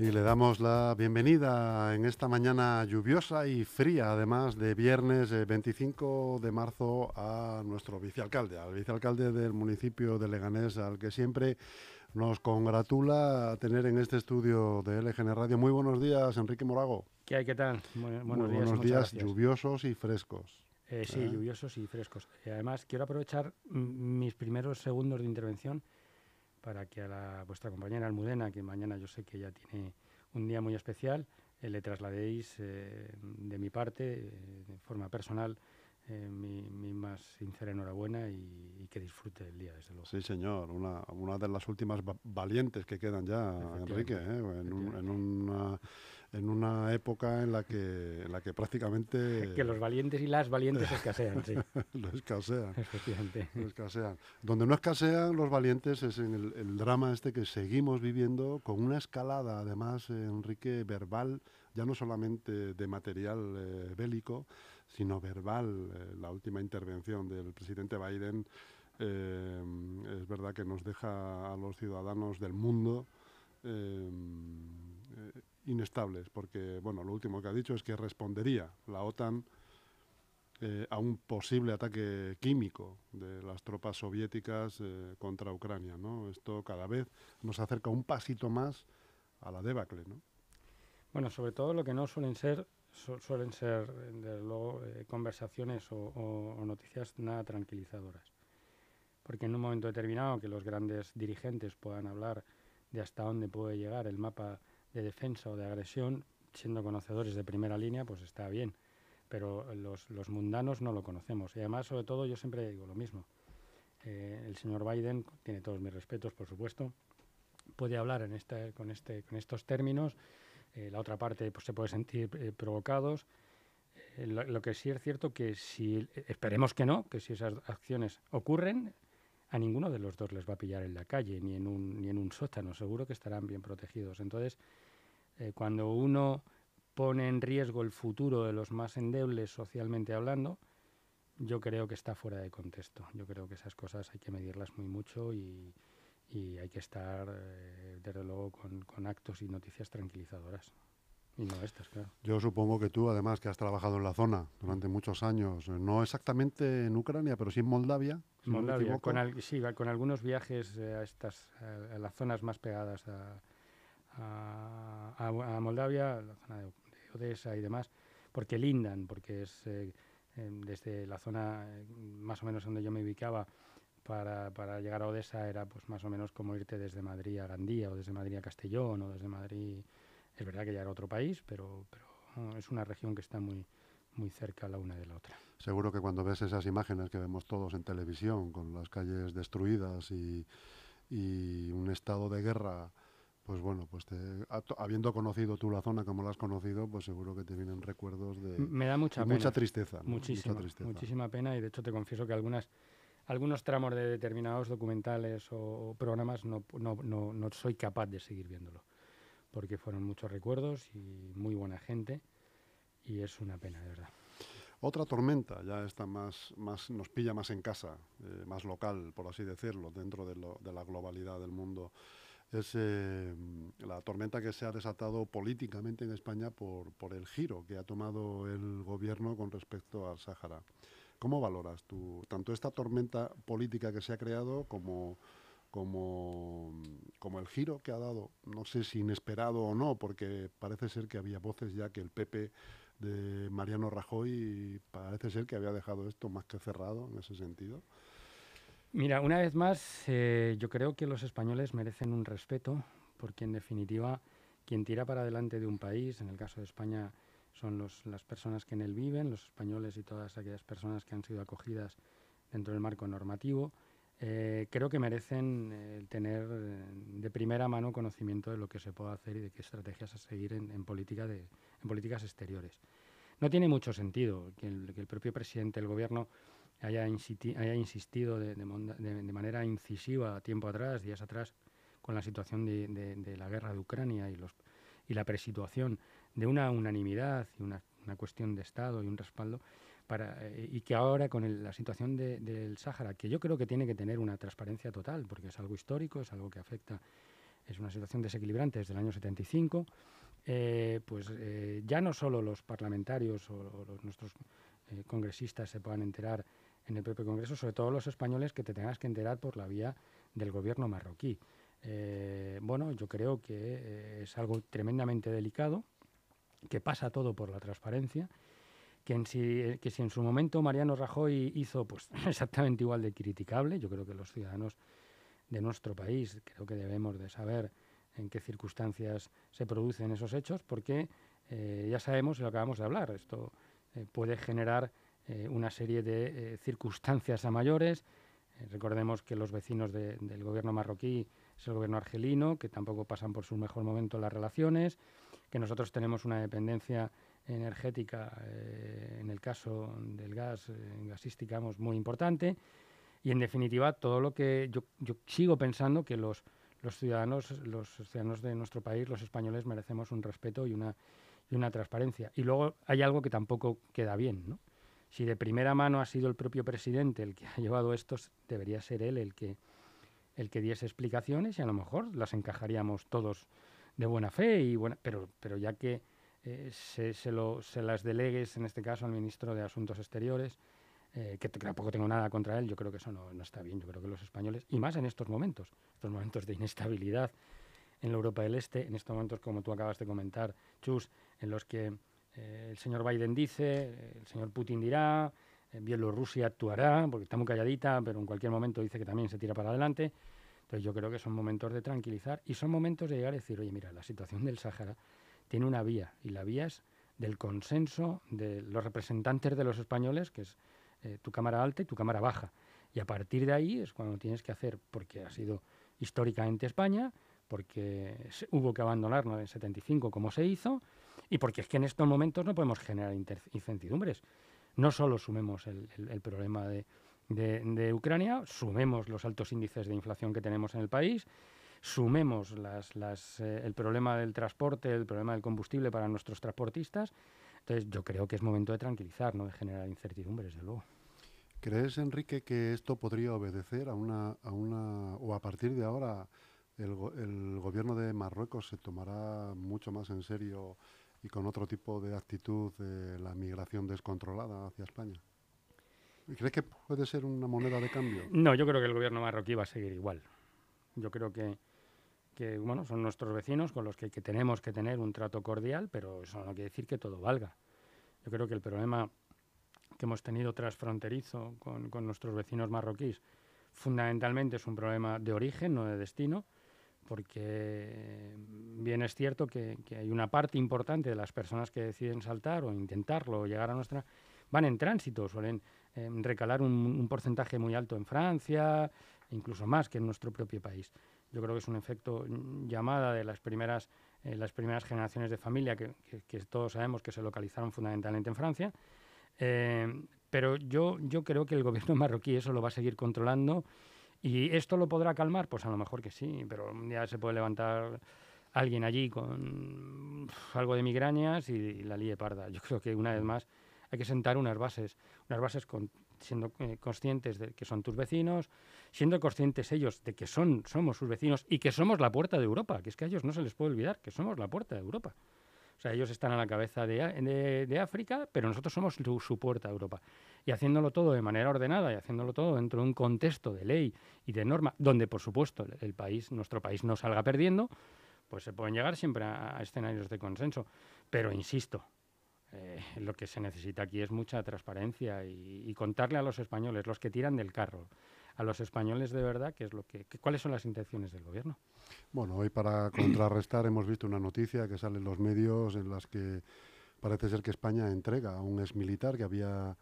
Y le damos la bienvenida en esta mañana lluviosa y fría, además de viernes 25 eh, de marzo, a nuestro vicealcalde, al vicealcalde del municipio de Leganés, al que siempre nos congratula tener en este estudio de LGN Radio. Muy buenos días, Enrique Morago. ¿Qué hay? ¿Qué tal? buenos días. Buenos días lluviosos y frescos. Eh, sí, ¿Eh? lluviosos y frescos. Y además, quiero aprovechar mis primeros segundos de intervención para que a la, vuestra compañera Almudena, que mañana yo sé que ya tiene un día muy especial, eh, le trasladéis eh, de mi parte, eh, de forma personal, mi, más sincera enhorabuena y, que disfrute el día, desde luego. Sí, señor, una, una de las últimas valientes que quedan ya, Enrique, en, en, una en una época en la que, en la que prácticamente... Que los valientes y las valientes escasean, sí. lo escasean. Efectivamente. Lo escasean. Donde no escasean los valientes es en el, drama este que seguimos viviendo, con una escalada, además, Enrique, verbal, ya no solamente de material eh, bélico, sino verbal. Eh, la última intervención del presidente Biden eh, es verdad que nos deja a los ciudadanos del mundo inestables, porque bueno, lo último que ha dicho es que respondería la OTAN eh, a un posible ataque químico de las tropas soviéticas eh, contra Ucrania. ¿no? Esto cada vez nos acerca un pasito más a la debacle. ¿no? Bueno, sobre todo lo que no suelen ser suelen ser luego eh, conversaciones o, noticias nada tranquilizadoras. Porque en un momento determinado que los grandes dirigentes puedan hablar de hasta dónde puede llegar el mapa de defensa o de agresión, siendo conocedores de primera línea, pues está bien. Pero los, los mundanos no lo conocemos. Y además, sobre todo, yo siempre digo lo mismo. Eh, el señor Biden tiene todos mis respetos, por supuesto. Puede hablar en este, con, este, con estos términos. Eh, la otra parte pues, se puede sentir eh, provocados. Lo, lo, que sí es cierto que si, esperemos que no, que si esas acciones ocurren, a ninguno de los dos les va a pillar en la calle, ni en un, ni en un sótano, seguro que estarán bien protegidos. Entonces, eh, cuando uno pone en riesgo el futuro de los más endebles socialmente hablando, yo creo que está fuera de contexto. Yo creo que esas cosas hay que medirlas muy mucho y, hay que estar, eh, desde luego, con actos y noticias tranquilizadoras. Y no estas, claro. Yo supongo que tú, además, que has trabajado en la zona durante muchos años, no exactamente en Ucrania, pero sí en Moldavia. Moldavia, con sí, con algunos viajes eh, a estas, a, las zonas más pegadas a, a, Moldavia, la zona de, Odessa y demás, porque lindan, porque es eh, desde la zona eh, más o menos donde yo me ubicaba para, para, llegar a Odessa era pues más o menos como irte desde Madrid a Gandía o desde Madrid a Castellón o desde Madrid es verdad que ya era otro país, pero, pero es una región que está muy, muy cerca la una de la otra. Seguro que cuando ves esas imágenes que vemos todos en televisión, con las calles destruidas y, y un estado de guerra, pues bueno, pues habiendo conocido tú la zona como la has conocido, pues seguro que te vienen recuerdos de Me da mucha, mucha tristeza. Muchísima, mucha tristeza. muchísima pena y de hecho te confieso que algunas algunos tramos de determinados documentales o, programas no, no, no, no soy capaz de seguir viéndolo porque fueron muchos recuerdos y muy buena gente y es una pena, de verdad. Otra tormenta, ya está más, más nos pilla más en casa, eh, más local, por así decirlo, dentro de, lo, de la globalidad del mundo, es eh, la tormenta que se ha desatado políticamente en España por, por el giro que ha tomado el gobierno con respecto al Sáhara. ¿Cómo valoras tú tanto esta tormenta política que se ha creado como como, como el giro que ha dado, no sé si inesperado o no, porque parece ser que había voces ya que el PP de Mariano Rajoy parece ser que había dejado esto más que cerrado en ese sentido. Mira, una vez más, eh, yo creo que los españoles merecen un respeto, porque en definitiva, quien tira para adelante de un país, en el caso de España, son los, las personas que en él viven, los españoles y todas aquellas personas que han sido acogidas dentro del marco normativo. Eh, creo que merecen eh, tener de primera mano conocimiento de lo que se puede hacer y de qué estrategias a seguir en, política de, en políticas exteriores. No tiene mucho sentido que el, propio presidente del gobierno haya, haya insistido de, manera incisiva tiempo atrás, días atrás, con la situación de, la guerra de Ucrania y, los, y la presituación de una unanimidad y una cuestión de Estado y un respaldo eh, y que ahora con la situación del Sáhara, que yo creo que tiene que tener una transparencia total, porque es algo histórico, es algo que afecta es una situación desequilibrante desde el año 75, eh, pues eh, ya no solo los parlamentarios o, nuestros eh, congresistas se puedan enterar en el propio Congreso, sobre todo los españoles que te tengas que enterar por la vía del gobierno marroquí. bueno, yo creo que es algo tremendamente delicado, que pasa todo por la transparencia, que, en si, que si en su momento Mariano Rajoy hizo pues exactamente igual de criticable, yo creo que los ciudadanos de nuestro país creo que debemos de saber en qué circunstancias se producen esos hechos, porque eh, ya sabemos, y lo acabamos de hablar, esto eh, puede generar eh, una serie de circunstancias a mayores. recordemos que los vecinos del gobierno marroquí es el gobierno argelino, que tampoco pasan por su mejor momento las relaciones, que nosotros tenemos una dependencia energética, en el caso del gas, gasística, muy importante. Y en definitiva, todo lo que yo, yo sigo pensando que los, los ciudadanos, los ciudadanos de nuestro país, los españoles, merecemos un respeto y una, y una transparencia. Y luego hay algo que tampoco queda bien, ¿no? Si de primera mano ha sido el propio presidente el que ha llevado estos, debería ser él el que, el que diese explicaciones y a lo mejor las encajaríamos todos de buena fe, y buena, pero, pero ya que eh, se, se, lo, se las delegues, en este caso al ministro de Asuntos Exteriores, eh, que tampoco tengo nada contra él, yo creo que eso no, está bien, yo creo que los españoles, y más en estos momentos, estos momentos de inestabilidad en la Europa del Este, en estos momentos, como tú acabas de comentar, Chus, en los que eh, el señor Biden dice, el señor Putin dirá, eh, Bielorrusia actuará, porque está muy calladita, pero en cualquier momento dice que también se tira para adelante. Entonces yo creo que son momentos de tranquilizar y son momentos de llegar a decir, oye, mira, la situación del Sáhara tiene una vía y la vía es del consenso de los representantes de los españoles, que es eh, tu cámara alta y tu cámara baja. Y a partir de ahí es cuando tienes que hacer, porque ha sido históricamente España, porque hubo que abandonarlo en el 75 como se hizo, y porque es que en estos momentos no podemos generar incertidumbres. No solo sumemos el, problema de, de, Ucrania, sumemos los altos índices de inflación que tenemos en el país, sumemos las, las, eh, el problema del transporte, el problema del combustible para nuestros transportistas, entonces, yo creo que es momento de tranquilizar, no de generar incertidumbres, desde luego. ¿Crees, Enrique, que esto podría obedecer a una, a una o a partir de ahora el, el gobierno de Marruecos se tomará mucho más en serio y con otro tipo de actitud la migración descontrolada hacia España? ¿Crees que puede ser una moneda de cambio? No, yo creo que el gobierno marroquí va a seguir igual. Yo creo que que bueno, son nuestros vecinos con los que, tenemos que tener un trato cordial, pero eso no quiere decir que todo valga. Yo creo que el problema que hemos tenido transfronterizo con, con nuestros vecinos marroquíes fundamentalmente es un problema de origen, no de destino, porque bien es cierto que, hay una parte importante de las personas que deciden saltar o intentarlo o llegar a nuestra, van en tránsito, suelen eh, recalar un, porcentaje muy alto en Francia, incluso más que en nuestro propio país. Yo creo que es un efecto llamada de las primeras, eh, las primeras generaciones de familia que, todos sabemos que se localizaron fundamentalmente en Francia. Eh, pero yo, yo creo que el gobierno marroquí eso lo va a seguir controlando. ¿Y esto lo podrá calmar? Pues a lo mejor que sí, pero un día se puede levantar alguien allí con algo de migrañas y, la líe parda. Yo creo que una vez más hay que sentar unas bases, unas bases con siendo eh, conscientes de que son tus vecinos, siendo conscientes ellos de que son, somos sus vecinos y que somos la puerta de Europa, que es que a ellos no se les puede olvidar que somos la puerta de Europa. O sea, ellos están a la cabeza de, de, África, pero nosotros somos su, puerta a Europa. Y haciéndolo todo de manera ordenada y haciéndolo todo dentro de un contexto de ley y de norma, donde por supuesto el, país, nuestro país no salga perdiendo, pues se pueden llegar siempre a escenarios de consenso. Pero insisto, eh, lo que se necesita aquí es mucha transparencia y, contarle a los españoles, los que tiran del carro, a los españoles de verdad, qué es lo que, cuáles son las intenciones del gobierno. Bueno, hoy para contrarrestar hemos visto una noticia que sale en los medios en las que parece ser que España entrega a un exmilitar que había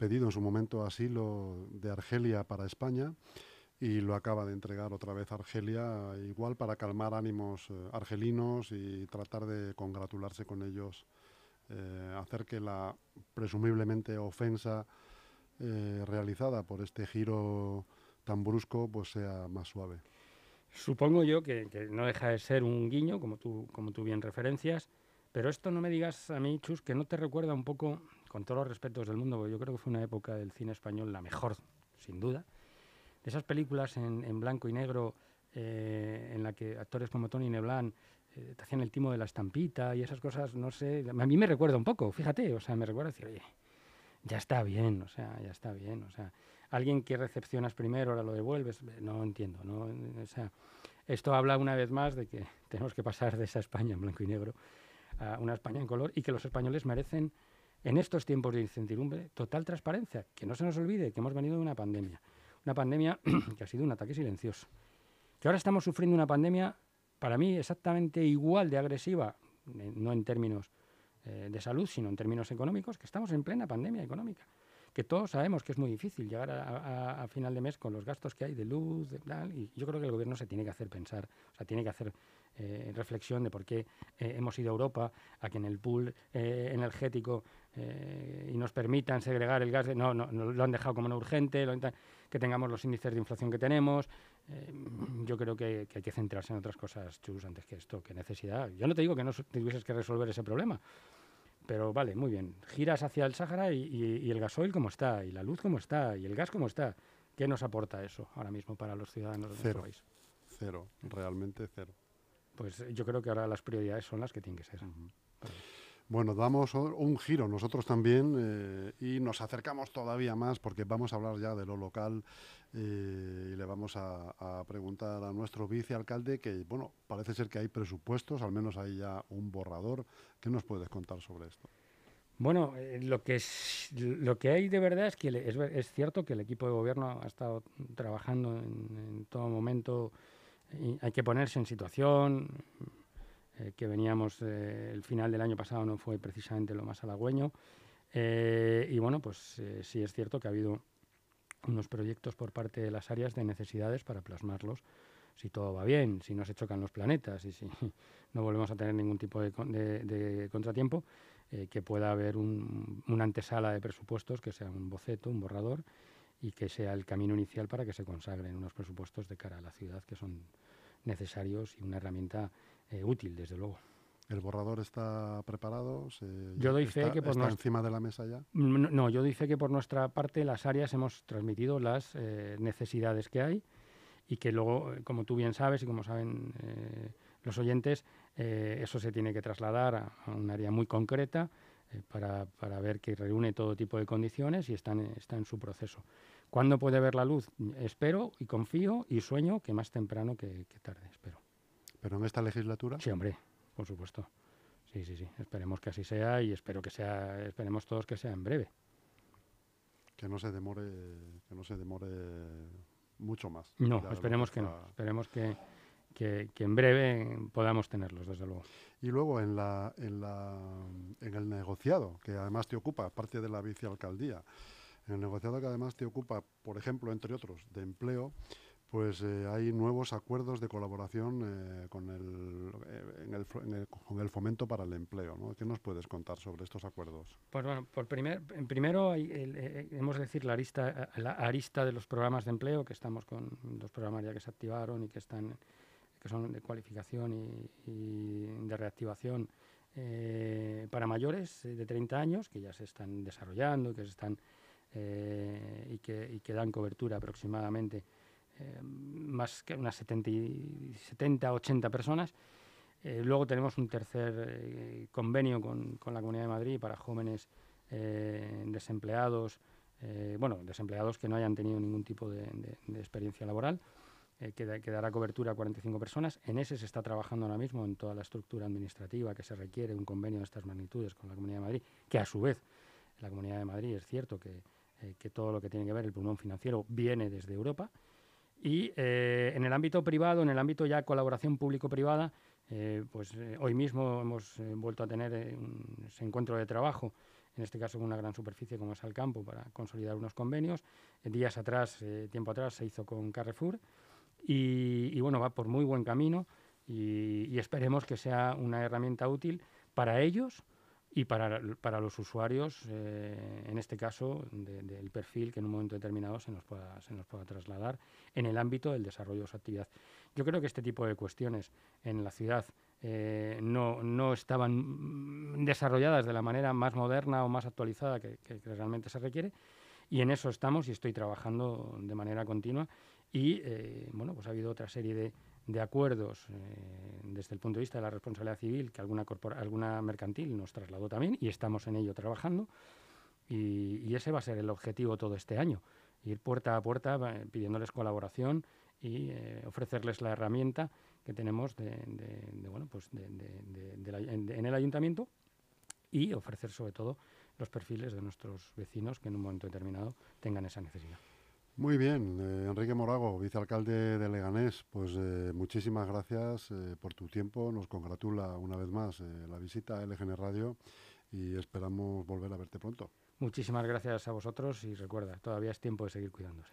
pedido en su momento asilo de Argelia para España y lo acaba de entregar otra vez a Argelia, igual para calmar ánimos eh, argelinos y tratar de congratularse con ellos eh, hacer que la presumiblemente ofensa eh, realizada por este giro tan brusco pues sea más suave. Supongo yo que, no deja de ser un guiño, como tú, como tú bien referencias, pero esto no me digas a mí, Chus, que no te recuerda un poco, con todos los respetos del mundo, porque yo creo que fue una época del cine español la mejor, sin duda, de esas películas en, blanco y negro en la que actores como Tony Neblan te hacían el timo de la estampita y esas cosas, no sé, a mí me recuerda un poco, fíjate, o sea, me recuerda decir, oye, ya está bien, o sea, ya está bien, o sea, alguien que recepcionas primero, ahora lo devuelves, no entiendo, ¿no? O sea, esto habla una vez más de que tenemos que pasar de esa España en blanco y negro a una España en color y que los españoles merecen, en estos tiempos de incertidumbre, total transparencia. Que no se nos olvide que hemos venido de una pandemia. Una pandemia que ha sido un ataque silencioso. Que ahora estamos sufriendo una pandemia, para mí, exactamente igual de agresiva, eh, no en términos eh, de salud, sino en términos económicos, que estamos en plena pandemia económica que todos sabemos que es muy difícil llegar a, final de mes con los gastos que hay de luz, de tal, y yo creo que el gobierno se tiene que hacer pensar, o sea, tiene que hacer eh, reflexión de por qué eh, hemos ido a Europa a que en el pool eh, energético y nos permitan segregar el gas, no, no, lo han dejado como no urgente, que tengamos los índices de inflación que tenemos. yo creo que, hay que centrarse en otras cosas, Chus, antes que esto, que necesidad. Yo no te digo que no tuvieses que resolver ese problema, pero vale, muy bien. Giras hacia el Sáhara y, el gasoil cómo está, y la luz cómo está, y el gas cómo está. ¿Qué nos aporta eso ahora mismo para los ciudadanos de nuestro país? Cero, realmente cero. Pues yo creo que ahora las prioridades son las que tienen que ser. Bueno, damos un giro nosotros también eh, y nos acercamos todavía más porque vamos a hablar ya de lo local eh, y le vamos a, preguntar a nuestro vicealcalde que, bueno, parece ser que hay presupuestos, al menos hay ya un borrador. ¿Qué nos puedes contar sobre esto? Bueno, eh, lo, que es, lo que hay de verdad es que es, cierto que el equipo de gobierno ha estado trabajando en todo momento y hay que ponerse en situación, eh, que veníamos, eh, el final del año pasado no fue precisamente lo más halagüeño. Eh, y bueno, pues sí es cierto que ha habido unos proyectos por parte de las áreas de necesidades para plasmarlos si todo va bien, si no se chocan los planetas y si no volvemos a tener ningún tipo de, contratiempo, que pueda haber una antesala de presupuestos, que sea un boceto, un borrador, y que sea el camino inicial para que se consagren unos presupuestos de cara a la ciudad que son necesarios y una herramienta eh, útil, desde luego. ¿El borrador está preparado? yo doy fe que por está encima de la mesa ya. No, yo doy fe que por nuestra parte las áreas hemos transmitido las eh, necesidades que hay y que luego, eh, como tú bien sabes y como saben los oyentes, eso se tiene que trasladar a, un área muy concreta para, para, ver que reúne todo tipo de condiciones y está en, está en su proceso. ¿Cuándo puede ver la luz? Espero y confío y sueño que más temprano que tarde, espero. ¿Pero en esta legislatura? Sí, hombre, por supuesto. Sí, sí, sí. Esperemos que así sea y espero que sea, esperemos todos que sea en breve. Que no se demore, que no se demore mucho más. No, esperemos que, no. Esperemos que, que, en breve podamos tenerlos, desde luego. Y luego en, la, en, la, en el negociado, que además te ocupa, parte de la vicealcaldía, en el negociado que además te ocupa, por ejemplo, entre otros, de empleo, pues eh, hay nuevos acuerdos de colaboración eh, con, el, eh, en el, con el fomento para el empleo. ¿no? ¿Qué nos puedes contar sobre estos acuerdos? Pues bueno, por primer, en primero hay hemos de decir la arista, la arista de los programas de empleo, que estamos con dos programas ya que se activaron y que están que son de cualificación y, de reactivación para mayores de 30 años, que ya se están desarrollando, que se están y que, y que dan cobertura aproximadamente eh, más que unas 70, 70 80 personas. Eh, luego tenemos un tercer eh, convenio con, con, la Comunidad de Madrid para jóvenes desempleados, bueno, desempleados que no hayan tenido ningún tipo de, experiencia laboral, que, que, dará cobertura a 45 personas. En ese se está trabajando ahora mismo en toda la estructura administrativa que se requiere un convenio de estas magnitudes con la Comunidad de Madrid, que a su vez la Comunidad de Madrid es cierto que, que todo lo que tiene que ver el pulmón financiero viene desde Europa y eh, en el ámbito privado, en el ámbito ya colaboración público-privada, eh, pues eh, hoy mismo hemos vuelto a tener ese encuentro de trabajo, en este caso una gran superficie como es campo para consolidar unos convenios. días atrás, tiempo atrás, se hizo con Carrefour y, bueno, va por muy buen camino y esperemos que sea una herramienta útil para ellos y para, para los usuarios, eh, en este caso, del perfil que en un momento determinado se nos, pueda, se nos pueda trasladar en el ámbito del desarrollo de su actividad. Yo creo que este tipo de cuestiones en la ciudad eh, no, no, estaban desarrolladas de la manera más moderna o más actualizada que, realmente se requiere y en eso estamos y estoy trabajando de manera continua Y bueno, pues ha habido otra serie de, de acuerdos eh, desde el punto de vista de la responsabilidad civil que alguna, alguna mercantil nos trasladó también y estamos en ello trabajando. Y, ese va a ser el objetivo todo este año, ir puerta a puerta pidiéndoles colaboración y eh, ofrecerles la herramienta que tenemos de, bueno, pues en el ayuntamiento y ofrecer sobre todo los perfiles de nuestros vecinos que en un momento determinado tengan esa necesidad. Muy bien, eh, Enrique Morago, vicealcalde de Leganés, pues eh, muchísimas gracias eh, por tu tiempo. Nos congratula una vez más la visita a LGN Radio y esperamos volver a verte pronto. Muchísimas gracias a vosotros y recuerda, todavía es tiempo de seguir cuidándose.